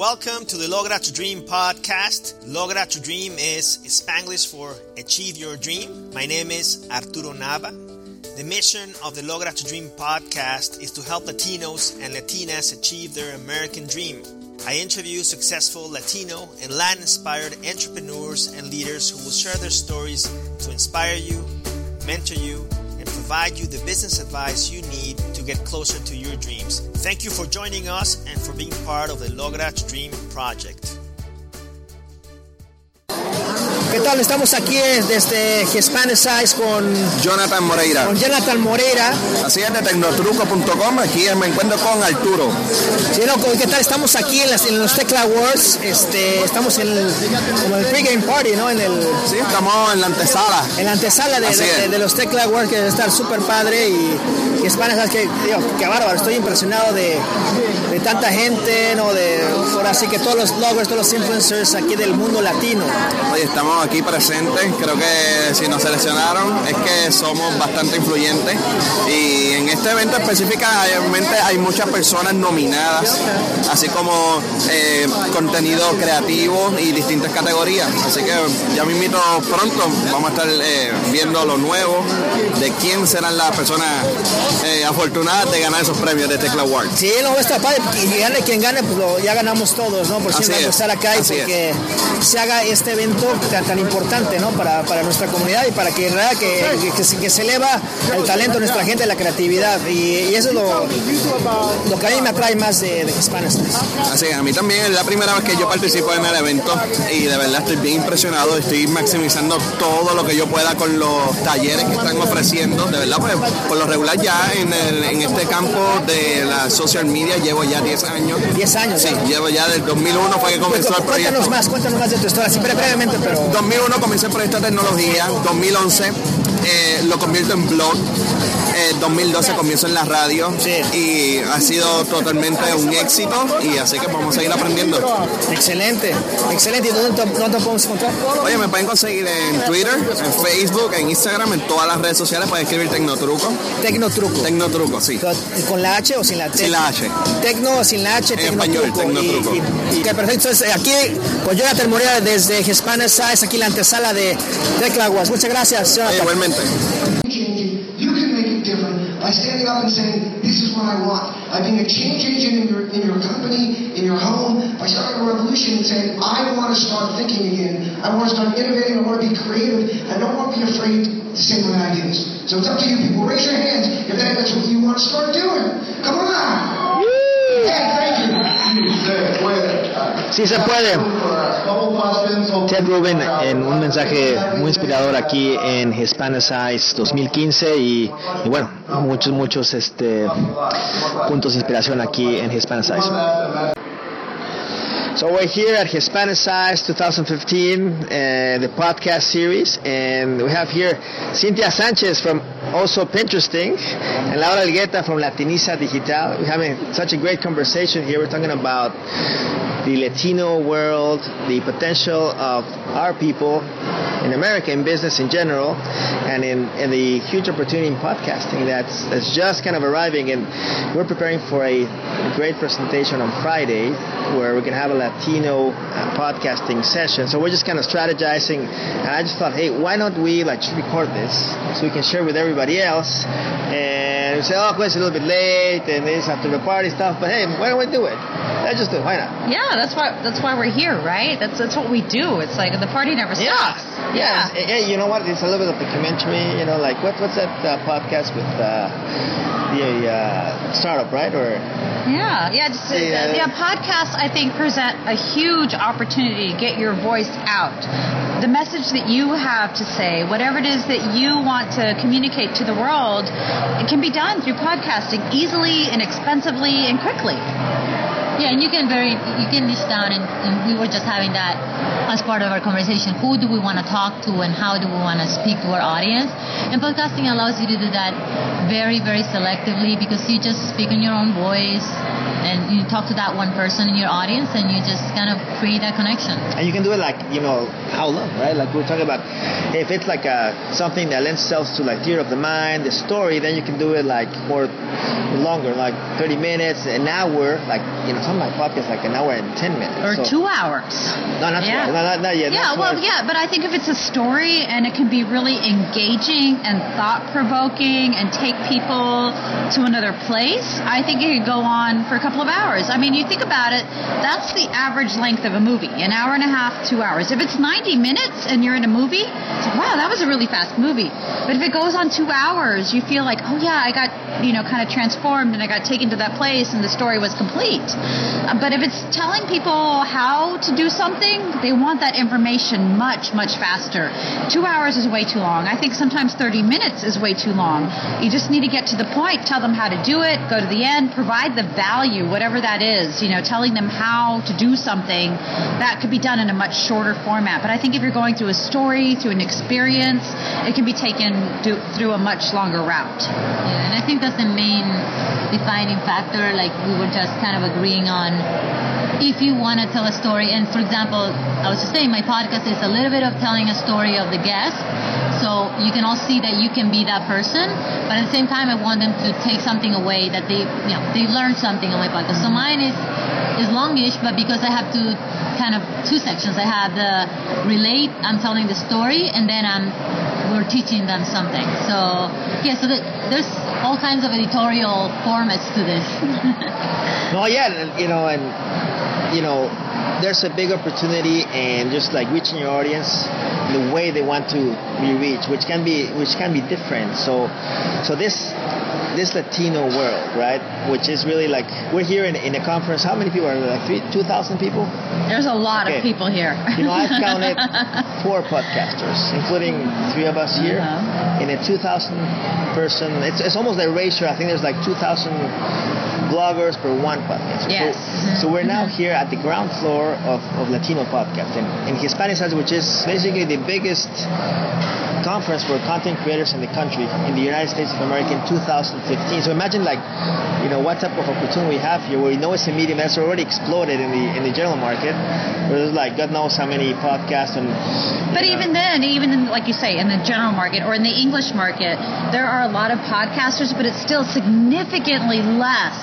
Welcome to the Logra to Dream podcast. Logra to Dream is Spanglish for Achieve Your Dream. My name is Arturo Nava. The mission of the Logra to Dream podcast is to help Latinos and Latinas achieve their American dream. I interview successful Latino and Latin inspired entrepreneurs and leaders who will share their stories to inspire you, mentor you, and provide you the business advice you need to get closer to your dreams. Thank you for joining us and for being part of the Logra Dream project. ¿Qué tal? Estamos aquí desde Hispanic Size con Jonathan Moreira. Con Jonathan Moreira. Así es, de tecnotruco.com. Aquí me encuentro con Arturo. Sí, no, ¿qué tal? Estamos aquí en, las, en los Tecla Wars. Este, estamos en el, como el pregame party, ¿no? En el, sí, estamos en la antesala. En la antesala de, de, de, los Tecla Wars, que debe estar súper padre. Y, y Hispanic Size, que, digo, qué bárbaro. Estoy impresionado de, de tanta gente, ¿no? De, ahora sí que todos los bloggers, todos los influencers aquí del mundo latino. Oye, estamos aquí presentes. Creo que si nos seleccionaron es que somos bastante influyentes. Y en este evento específicamente hay muchas personas nominadas, así como eh, contenido creativo y distintas categorías. Así que ya me invito pronto. Vamos a estar eh, viendo lo nuevo de quién serán las personas eh, afortunadas de ganar esos premios de Tecla Award. Sí, no, está padre. Y gane quien gane, pues lo, ya ganamos todos, ¿no? Por siempre estar acá y porque se haga este evento tan importante ¿no? para, para, nuestra comunidad y para que, que, que, que, se eleva el talento de nuestra gente, la creatividad. Y, y eso es lo, lo, que a mí me atrae más de, de. Así a mí también es la primera vez que yo participo en el evento y de verdad estoy bien impresionado. Estoy maximizando todo lo que yo pueda con los talleres que están ofreciendo. De verdad, pues por lo regular ya en, el, en este campo de la social media llevo ya 10 años. 10 años. Sí, llevo ya del 2001 fue que comenzó el proyecto. Cuéntanos más, cuéntanos más de tu historia, siempre brevemente, pero... 2001 comencé por esta tecnología, 2011 eh, lo convierto en blog, eh, 2012 comienzo en la radio sí. y ha sido totalmente un éxito y así que vamos a seguir aprendiendo. Excelente, excelente. ¿Y dónde te, dónde te podemos encontrar? Oye, me pueden conseguir en Twitter, en Facebook, en Instagram, en todas las redes sociales pueden escribir Tecnotruco. Tecnotruco. Tecnotruco, sí. ¿Con la H o sin la T? Sin la H. Tecno sin la H, en Tecnotruco. español, Tecnotruco. Y, y, perfecto. Entonces, aquí con Jonathan Moreira desde Hispanic Size, aquí la antesala de Tecla Wars. Muchas gracias, Jonathan. Igualmente. By standing up and saying, this is what I want. By being a change agent in your, in your company, in your home, by starting a revolution and saying, I want to start thinking again. I want to start innovating. I want to be creative. I don't want to be afraid to say my ideas. So it's up to you people. Raise your hands if that's what you want to start doing. Come on. Sí se puede. Ted Rubin en un mensaje muy inspirador aquí en Hispanicize 2015 y, y, bueno, muchos, muchos este, puntos de inspiración aquí en Hispanicize. So we're here at Hispanicize 2015, uh, the podcast series, and we have here Cynthia Sanchez from Also Pinteresting and Laura Elgueta from Latiniza Digital. We're having such a great conversation here. We're talking about the Latino world, the potential of our people in America, in business in general, and in, in the huge opportunity in podcasting that's, that's just kind of arriving. And we're preparing for a great presentation on Friday where we can have a Latino uh, podcasting session. So we're just kind of strategizing, and I just thought, hey, why don't we like just record this so we can share with everybody else? And we say, oh, it's a little bit late, and this after the party stuff. But hey, why don't we do it? Let's just do it. Why not? Yeah, that's why that's why we're here, right? That's that's what we do. It's like the party never stops. Yeah, yeah. yeah. you know what? It's a little bit of documentary. You know, like what what's that uh, podcast with uh, the uh, startup, right? Or yeah, yeah, just, Yeah. yeah. Podcasts, I think, present a huge opportunity to get your voice out. The message that you have to say, whatever it is that you want to communicate to the world, it can be done through podcasting easily, inexpensively, and quickly. Yeah, and you can very you can niche down, and, and we were just having that as part of our conversation. Who do we want to talk to, and how do we want to speak to our audience? And podcasting allows you to do that very, very selectively because you just speak in your own voice, and you talk to that one person in your audience, and you just kind of create that connection. And you can do it like you know how long, right? Like we we're talking about, if it's like a something that lends itself to like theater of the mind, the story, then you can do it like more longer, like 30 minutes, an hour, like you know some of my podcasts like an hour and ten minutes. Or so- two hours. No, not two Yeah. hours. No, not, not yet. Yeah, well, hours. yeah, but I think if it's a story and it can be really engaging and thought provoking and take people to another place, I think it could go on for a couple of hours. I mean, you think about it, that's the average length of a movie an hour and a half, two hours. If it's 90 minutes and you're in a movie, it's like, wow, that was a really fast movie. But if it goes on two hours, you feel like, oh, yeah, I got, you know, kind of transformed and I got taken to that place and the story was complete. Uh, but if it's telling people how to do something, they want that information much, much faster. Two hours is way too long. I think sometimes 30 minutes is way too long. You just need to get to the point, tell them how to do it, go to the end, provide the value, whatever that is, you know, telling them how to do something. That could be done in a much shorter format. But I think if you're going through a story, through an experience, it can be taken do, through a much longer route. Yeah, and I think that's the main defining factor. Like we were just kind of agreeing on. If you want to tell a story, and for example, I was just saying my podcast is a little bit of telling a story of the guest, so you can all see that you can be that person. But at the same time, I want them to take something away that they, you know, they learn something on my podcast. So mine is is longish, but because I have to kind of two sections. I have the relate, I'm telling the story, and then I'm we're teaching them something. So yeah, so that, there's all kinds of editorial formats to this. No, yeah, you know, and you know, there's a big opportunity and just like reaching your audience the way they want to be reached, which can be which can be different. So, so this this Latino world, right, which is really like we're here in, in a conference. How many people are there? Like three, two thousand people. There's a lot Okay. of people here. You know, I've counted four podcasters, including three of us here, Uh-huh. in a 2,000 person. It's, it's almost a ratio. I think there's like 2,000 bloggers per one podcast. Yes. So, so we're now here at the ground floor of, of Latino podcast in, in Hispanic which is basically the biggest conference for content creators in the country in the United States of America in 2015. So imagine like, you know, what type of opportunity we have here where we know it's a medium that's already exploded in the in the general market. There's like God knows how many podcasts and But know, even then, even in, like you say, in the general market or in the English market, there are a lot of podcasters, but it's still significantly less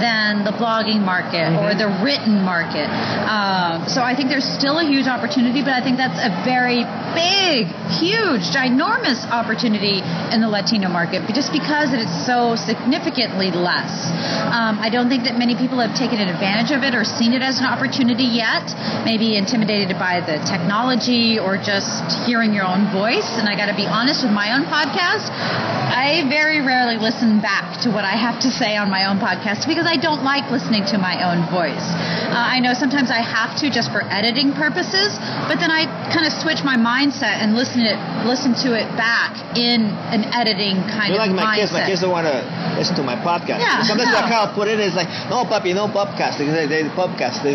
than the blogging market or the written market. Um, so I think there's still a huge opportunity, but I think that's a very big, huge, ginormous opportunity in the Latino market, just because it is so significantly less. Um, I don't think that many people have taken advantage of it or seen it as an opportunity yet. Maybe intimidated by the technology or just hearing your own voice. And I got to be honest with my own podcast. I very rarely listen back to what I have to say on my own podcast because I don't like listening to my own voice. Uh, I know sometimes I have to just for editing purposes, but then I kind of switch my mindset and listen it listen to it back in an editing kind You're of like my kids. My mindset. kids don't want to listen to my podcast. Yeah, Sometimes no. I kind of put it. It's like, no, puppy, no podcast. They they podcast.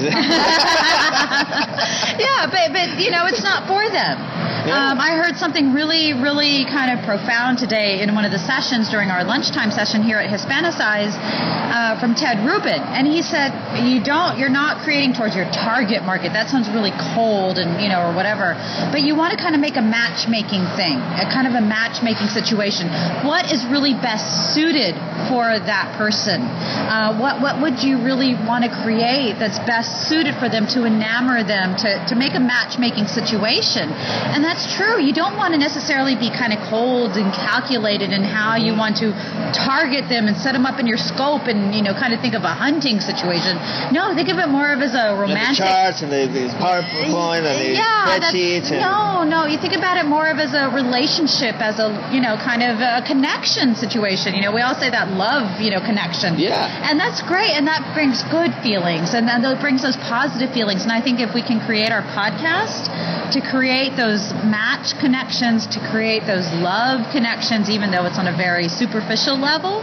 Yeah, but but you know, it's not for them. Um, I heard something really, really kind of profound today in one of the sessions during our lunchtime session here at Hispanicize uh, from Ted Rubin, and he said, "You don't, you're not creating towards your target market. That sounds really cold and you know, or whatever. But you want to kind of make a matchmaking thing, a kind of a matchmaking situation. What is really best suited for that person? Uh, what what would you really want to create that's best suited for them to enamor them to, to make a matchmaking situation and that's true you don't want to necessarily be kind of cold and calculated in how you mm-hmm. want to target them and set them up in your scope and you know kind of think of a hunting situation no think of it more of as a And the romantic charts and the, the PowerPoint and the yeah, that's- spreadsheets. And, no, no. You think about it more of as a relationship, as a you know, kind of a connection situation. You know, we all say that love, you know, connection. Yeah. And that's great, and that brings good feelings, and that brings those positive feelings. And I think if we can create our podcast to create those match connections, to create those love connections, even though it's on a very superficial level,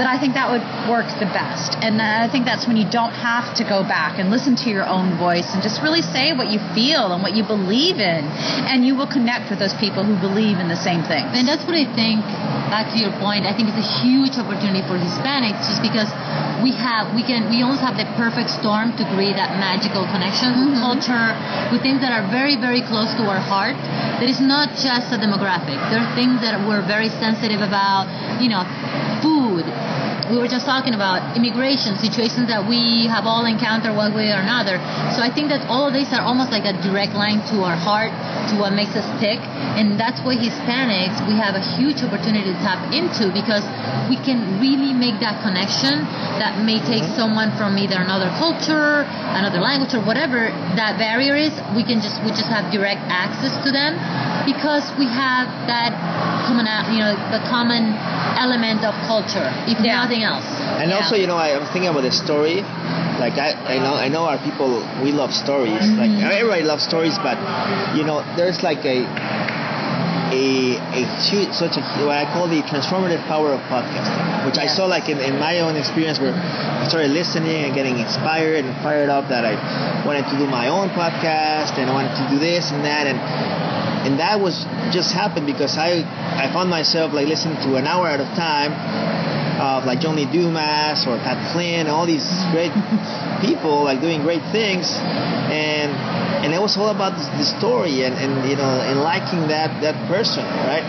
that I think that would work the best. And I think that's when you don't have to go back and listen to your own voice and just really say what you feel and what you believe in, and you will connect with those people who believe in the same things. And that's what I think, back to your point, I think it's a huge opportunity for Hispanics just because we have, we can, we almost have the perfect storm to create that magical connection with culture, with things that are very, very close to our heart. That is not just a demographic. There are things that we're very sensitive about, you know, food, we were just talking about immigration situations that we have all encountered one way or another. So I think that all of these are almost like a direct line to our heart, to what makes us tick, and that's why Hispanics we have a huge opportunity to tap into because we can really make that connection that may take mm-hmm. someone from either another culture, another language, or whatever that barrier is. We can just we just have direct access to them because we have that common, you know, the common element of culture, if Yeah. nothing else. And Yeah. also, you know, I, I was thinking about the story. Like I, I know, I know our people. We love stories. Like Mm-hmm. everybody loves stories, but you know, there's like a a a huge, such a what I call the transformative power of podcasting, which I saw like in, in my own experience where I started listening and getting inspired and fired up that I wanted to do my own podcast and I wanted to do this and that and and that was just happened because I I found myself like listening to an hour at a time of like John Lee Dumas or Pat Flynn, all these great people like doing great things, and and it was all about the, the story and, and you know and liking that that person, right?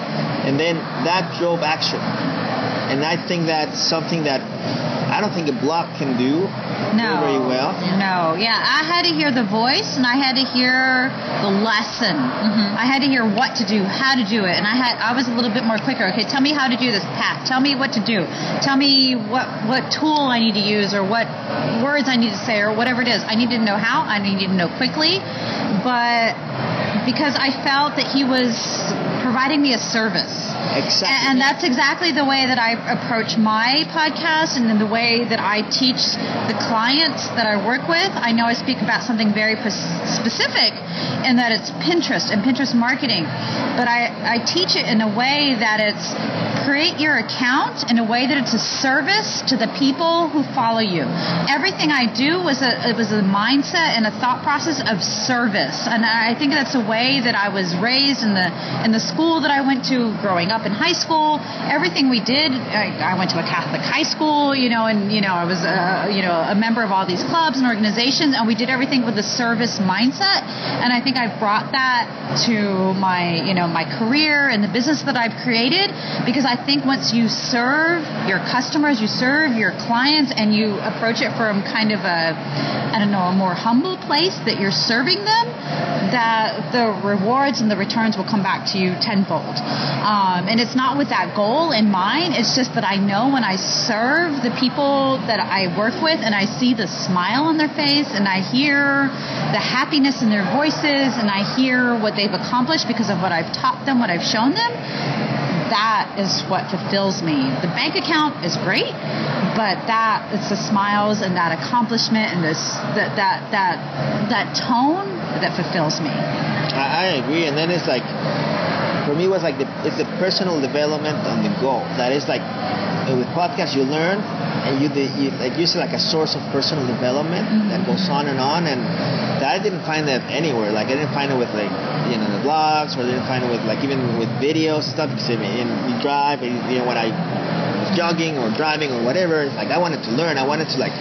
And then that drove action, and I think that's something that I don't think a blog can do No. very well. No, yeah, I had to hear the voice and I had to hear the lesson. Mm-hmm. I had to hear what to do, how to do it, and I had I was a little bit more quicker. Okay, tell me how to do this, Pat. Tell me what to do. Tell me what what tool I need to use or what words I need to say or whatever it is. I needed to know how. I needed to know quickly, but because I felt that he was providing me a service. Exactly. And, and that's exactly the way that I approach my podcast and the way that I teach the clients that I work with. I know I speak about something very specific in that it's Pinterest and Pinterest marketing, but I, I teach it in a way that it's create your account in a way that it's a service to the people who follow you. Everything I do was a it was a mindset and a thought process of service, and I think that's a way that I was raised in the in the school that I went to growing up in high school. Everything we did, I, I went to a Catholic high school, you know, and you know I was a, you know a member of all these clubs and organizations, and we did everything with a service mindset. And I think I've brought that to my you know my career and the business that I've created because I think once you serve your customers, you serve your clients, and you approach it from kind of a I don't know a more humble place that you're serving them, that the rewards and the returns will come back to you tenfold. Um, and it's not with that goal in mind. It's just that I know when I serve the people that I work with, and I see the smile on their face, and I hear the happiness in their voices, and I hear what they've accomplished because of what I've taught them, what I've shown them that is what fulfills me. The bank account is great, but that it's the smiles and that accomplishment and this that that that that tone that fulfills me. I, I agree, and then it's like for me, it was like the it's the personal development on the go. That is like with podcasts, you learn, and you, the, you like use it like a source of personal development that mm-hmm. goes on and on, and that I didn't find that anywhere. Like I didn't find it with like you know the blogs, or I didn't find it with like even with videos and stuff. Because I mean, you drive, and you know when I was jogging or driving or whatever, like I wanted to learn. I wanted to like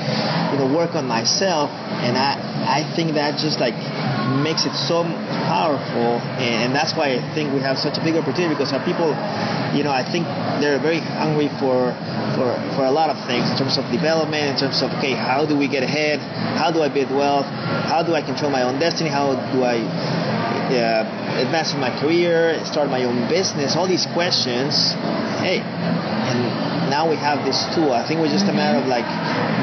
you know work on myself, and I I think that just like makes it so powerful, and, and that's why I think we have such a big opportunity because our people, you know, I think they're very hungry for for for a lot of things in terms of development, in terms of okay, how do we get ahead? How do I build wealth? How do I control my own destiny? How do I uh, advance in my career, start my own business? All these questions. Hey, and now we have this tool. I think it's just a matter of like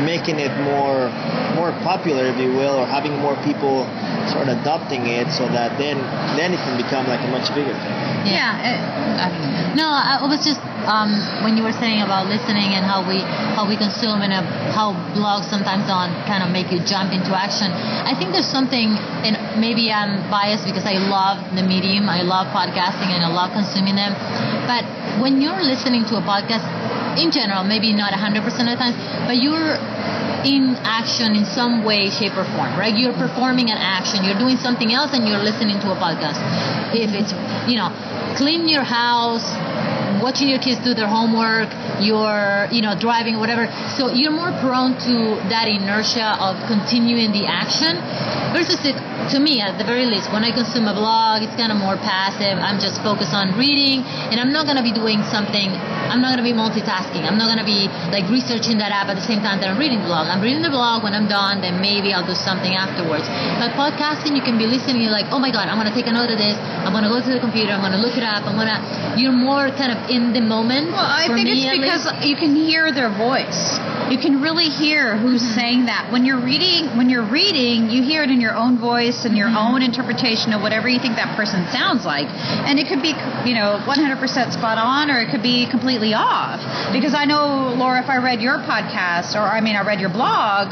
making it more more popular, if you will, or having more people sort of adopting it, so that then then it can become like a much bigger thing. Yeah. it, I. No, I was just um, when you were saying about listening and how we how we consume and uh, how blogs sometimes don't kind of make you jump into action. I think there's something, and maybe I'm biased because I love the medium, I love podcasting, and I love consuming them. But when you're listening to a podcast, in general, maybe not 100% of the time, but you're in action in some way, shape, or form, right? You're performing an action, you're doing something else, and you're listening to a podcast. If it's, you know, clean your house, watching your kids do their homework, you're, you know, driving, whatever. So you're more prone to that inertia of continuing the action. Versus it, to me, at the very least, when I consume a blog, it's kind of more passive. I'm just focused on reading, and I'm not gonna be doing something. I'm not gonna be multitasking. I'm not gonna be like researching that app at the same time that I'm reading the blog. I'm reading the blog when I'm done, then maybe I'll do something afterwards. But podcasting, you can be listening. You're like, oh my god, I'm gonna take a note of this. I'm gonna go to the computer. I'm gonna look it up. I'm gonna. You're more kind of in the moment. Well, I for think me, it's at because you can hear their voice. You can really hear who's Mm-hmm. saying that. When you're reading, when you're reading, you hear it in your own voice and your Mm-hmm. own interpretation of whatever you think that person sounds like. And it could be, you know, 100% spot on, or it could be completely off. Because I know, Laura, if I read your podcast, or I mean, I read your blog.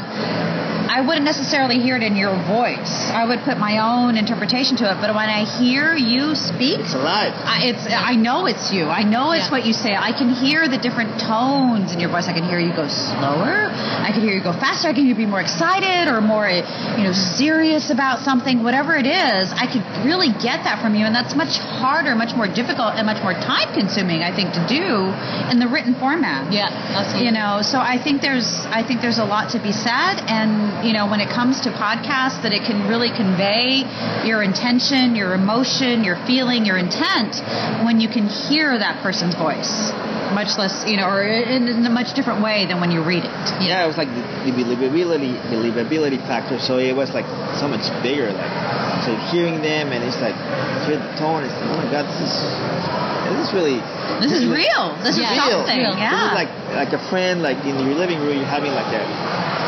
I wouldn't necessarily hear it in your voice. I would put my own interpretation to it. But when I hear you speak, It's alive. I, it's I know it's you. I know it's Yeah. what you say. I can hear the different tones in your voice. I can hear you go slower. I can hear you go faster. I can hear you be more excited or more, eh, you know, serious about something. Whatever it is, I could really get that from you, and that's much harder, much more difficult, and much more time consuming. I think to do in the written format. Yeah, absolutely. You know, so I think there's I think there's a lot to be said, and you know, when it comes to podcasts, that it can really convey your intention, your emotion, your feeling, your intent when you can hear that person's voice, much less you know, or in, in a much different way than when you read it. Yeah, it was like the, the believability, believability factor. So it was like so much bigger. Like so, hearing them and it's like hear the tone. It's like, oh my god, this is this is really This is real. This Yeah. is real. something. Real. Yeah. This is like like a friend, like in your living room, you're having like a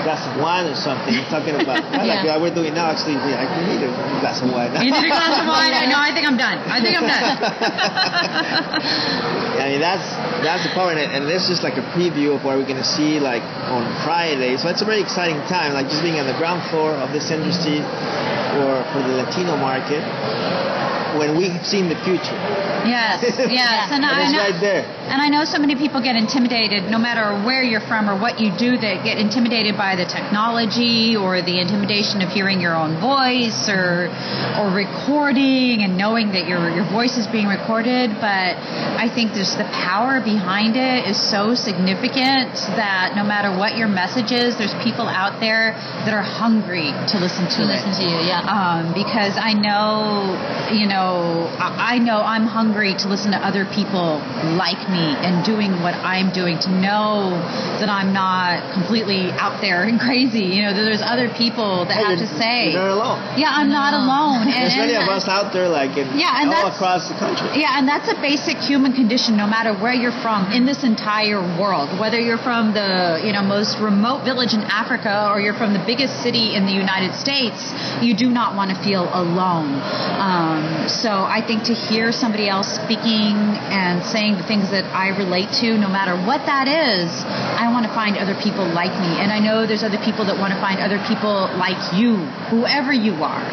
glass of wine or something. You're talking about like Yeah. what we're doing now. Actually, we, I need a glass of wine. you need a glass of wine. I know. I think I'm done. I think I'm done. I mean that's that's the power, and, and this is like a preview of what we're gonna see like on Friday. So it's a very exciting time, like just being on the ground floor of this industry, or for the Latino market, when we've seen the future. Yes, yes, and, I it's know, right there. and I know so many people get intimidated, no matter where you're from or what you do, they get intimidated by the technology or the intimidation of hearing your own voice or or recording and knowing that your your voice is being recorded. But I think there's the power behind it is so significant that no matter what your message is, there's people out there that are hungry to listen to to it listen to you. Yeah. um, because I know, you know, I I know I'm hungry to listen to other people like me and doing what I'm doing to know that I'm not completely out there and crazy. You know, that there's other people that Hey, have to say, you're not alone. yeah, I'm not alone. And, There's many of us out there, like in, Yeah, and all across the country. yeah, and that's a basic human condition no matter where you're from in this entire world. Whether you're from the, you know, most remote village in Africa or you're from the biggest city in the United States, you do not want to feel alone. Um, so I think to hear somebody else speaking and saying the things that I relate to, no matter what that is, I want to find other people like me. And I know there's other people that want to find other people like you, whoever you are.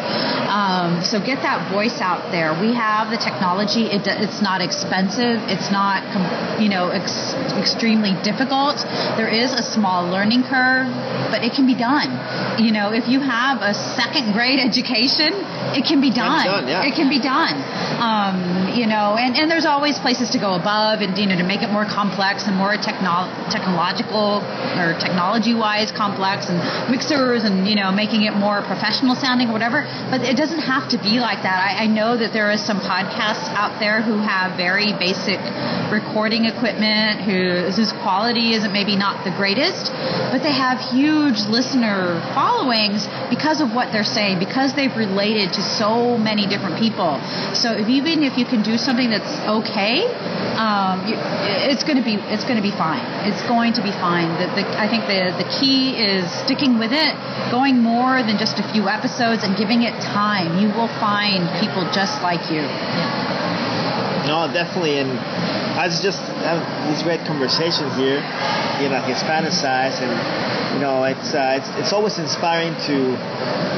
Um, so get that voice out there. We have the technology. It, it's not expensive. It's not, you know, ex- extremely difficult. There is a small learning curve, but it can be done. You know, if you have a second grade education, it can be done. done, yeah. It can be done. Um, you know, and, and there's always places to go above and, you know, to make it more complex and more techno- technological or technology wise complex and mixers and, you know, making it more professional sounding or whatever. But it doesn't have to be like that. I, I know that there is some podcasts out there who have very basic recording equipment whose, whose quality isn't maybe not the greatest, but they have huge listener followings because of what they're saying, because they've related to so many different people. So if, even if you can do something that's okay, um, you, it's going to be it's going to be fine. It's going to be fine. The, the, I think the the key is sticking with it, going more than just a few episodes, and giving it time. You will find people just like you. No, definitely. And I was just having this great conversation here, you know, Hispanicized, and you know, it's uh, it's it's always inspiring to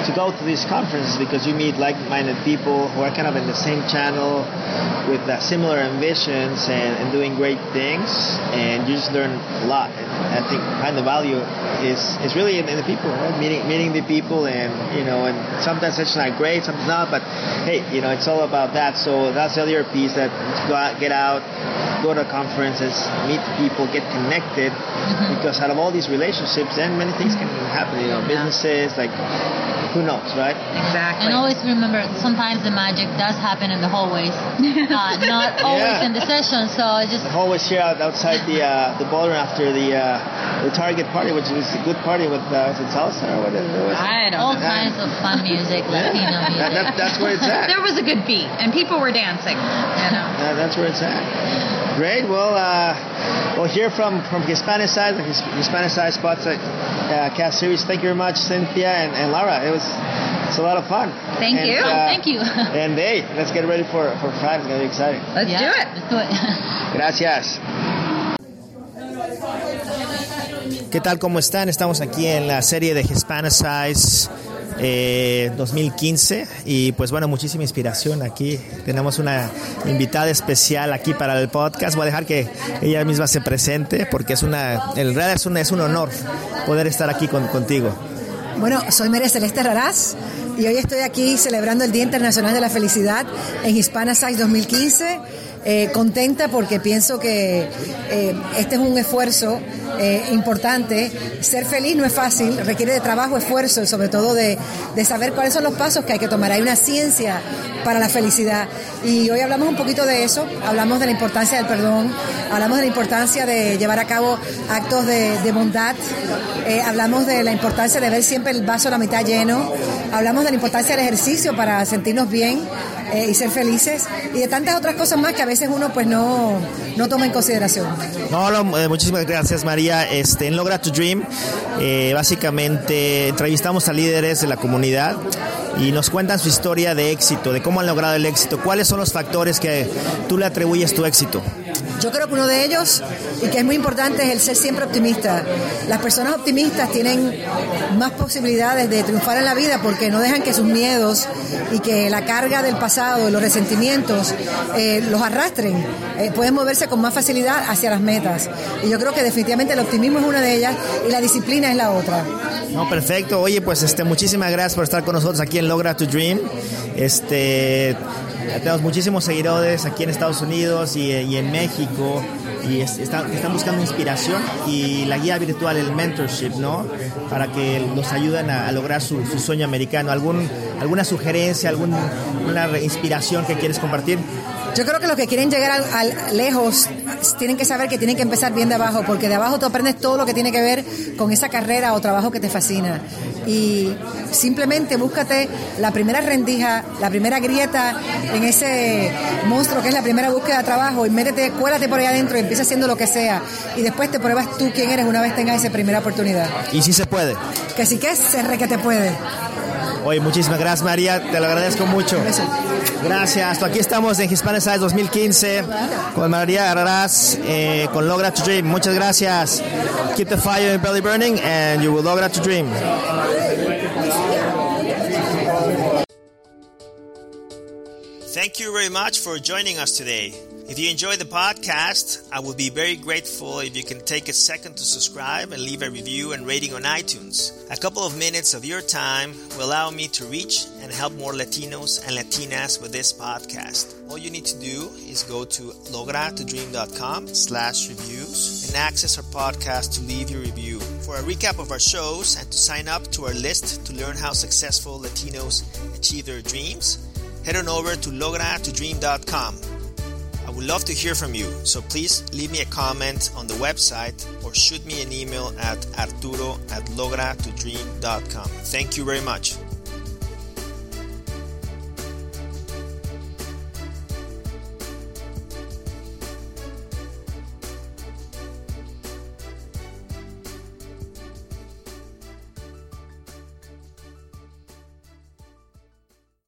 to go to these conferences because you meet like-minded people who are kind of in the same channel with uh, similar ambitions and, and doing great things, and you just learn a lot. And I think kind of value is is really in, in the people, right? Meeting meeting the people, and you know, and sometimes it's not great, sometimes not, but hey, you know, it's all about that. So that's the other piece that go out, get out, go to conferences, meet people, get connected, mm-hmm. because out of all these relationships, then many things can happen. You know, businesses like who knows, right? Exactly. And always remember, sometimes the magic does happen in the hallways, uh, not always Yeah. in the session. So just I'm always here outside the uh, the ballroom after the uh, the Target party, which was a good party with uh, is it salsa or whatever. it? was? I don't all know. kinds of fun music, Latino That, music. that, that's where it's at. There was a good beat, and people were dancing. You know. That's where it's at. Great. Well, uh, we'll hear from from Hispanicize, the Hispanicize spots at uh, Cast Series. Thank you very much, Cynthia and, and Laura. It was it's a lot of fun. Thank And, you. uh, Thank you. And hey, let's get ready for for Friday. It's gonna be exciting. Let's Yeah, do it. Let's do it. Gracias. ¿Qué tal? ¿Cómo están? Estamos aquí en la serie de Hispanicize eh, 2015 y pues bueno, muchísima inspiración aquí. Tenemos una invitada especial aquí para el podcast. Voy a dejar que ella misma se presente porque es una, en realidad es, una, es un honor poder estar aquí con- contigo. Bueno, soy María Celeste Raraz y hoy estoy aquí celebrando el Día Internacional de la Felicidad en Hispana Size 2015. Eh, contenta porque pienso que eh, este es un esfuerzo eh, importante. Ser feliz no es fácil, requiere de trabajo, esfuerzo y sobre todo de, de saber cuáles son los pasos que hay que tomar. Hay una ciencia para la felicidad y hoy hablamos un poquito de eso, hablamos de la importancia del perdón, hablamos de la importancia de llevar a cabo actos de, bondad, eh, hablamos de la importancia de ver siempre el vaso a la mitad lleno, hablamos de la importancia del ejercicio para sentirnos bien eh, y ser felices y de tantas otras cosas más que a veces uno pues no, no toma en consideración. No, muchísimas gracias María. Este, en Logra to Dream, eh, básicamente entrevistamos a líderes de la comunidad y nos cuentan su historia de éxito, de cómo han logrado el éxito, cuáles son los factores que tú le atribuyes tu éxito. Yo creo que uno de ellos, y que es muy importante, es el ser siempre optimista. Las personas optimistas tienen más posibilidades de triunfar en la vida porque no dejan que sus miedos y que la carga del pasado, los resentimientos, eh, los arrastren. Eh, pueden moverse con más facilidad hacia las metas. Y yo creo que definitivamente el optimismo es una de ellas y la disciplina es la otra. No, perfecto. Oye, pues este, muchísimas gracias por estar con nosotros aquí en Logra to Dream. Este, tenemos muchísimos seguidores aquí en Estados Unidos y, y en México y es- está- están buscando inspiración y la guía virtual, el mentorship, ¿no? Para que los ayuden a, lograr su, su sueño americano. ¿Algún, ¿Alguna sugerencia, alguna inspiración que quieres compartir? Yo creo que los que quieren llegar al, al lejos tienen que saber que tienen que empezar bien de abajo, porque de abajo tú aprendes todo lo que tiene que ver con esa carrera o trabajo que te fascina. Y simplemente búscate la primera rendija, la primera grieta en ese monstruo que es la primera búsqueda de trabajo y métete, cuélate por ahí adentro y empieza haciendo lo que sea. Y después te pruebas tú quién eres una vez tengas esa primera oportunidad. Y si se puede. Que sí que se re que te puede. Oye, muchísimas gracias María, te lo agradezco mucho. Gracias. Aquí estamos en Hispanicize 2015 con María Arras, eh, con Logra to Dream. Muchas gracias. Keep the fire in belly burning and you will logra to dream. Thank you very much for joining us today. If you enjoy the podcast, I would be very grateful if you can take a second to subscribe and leave a review and rating on iTunes. A couple of minutes of your time will allow me to reach and help more Latinos and Latinas with this podcast. All you need to do is go to logratodream.com slash reviews and access our podcast to leave your review. For a recap of our shows and to sign up to our list to learn how successful Latinos achieve their dreams, head on over to logratodream.com. Would love to hear from you, so please leave me a comment on the website or shoot me an email at arturo at logratodream.com. Thank you very much.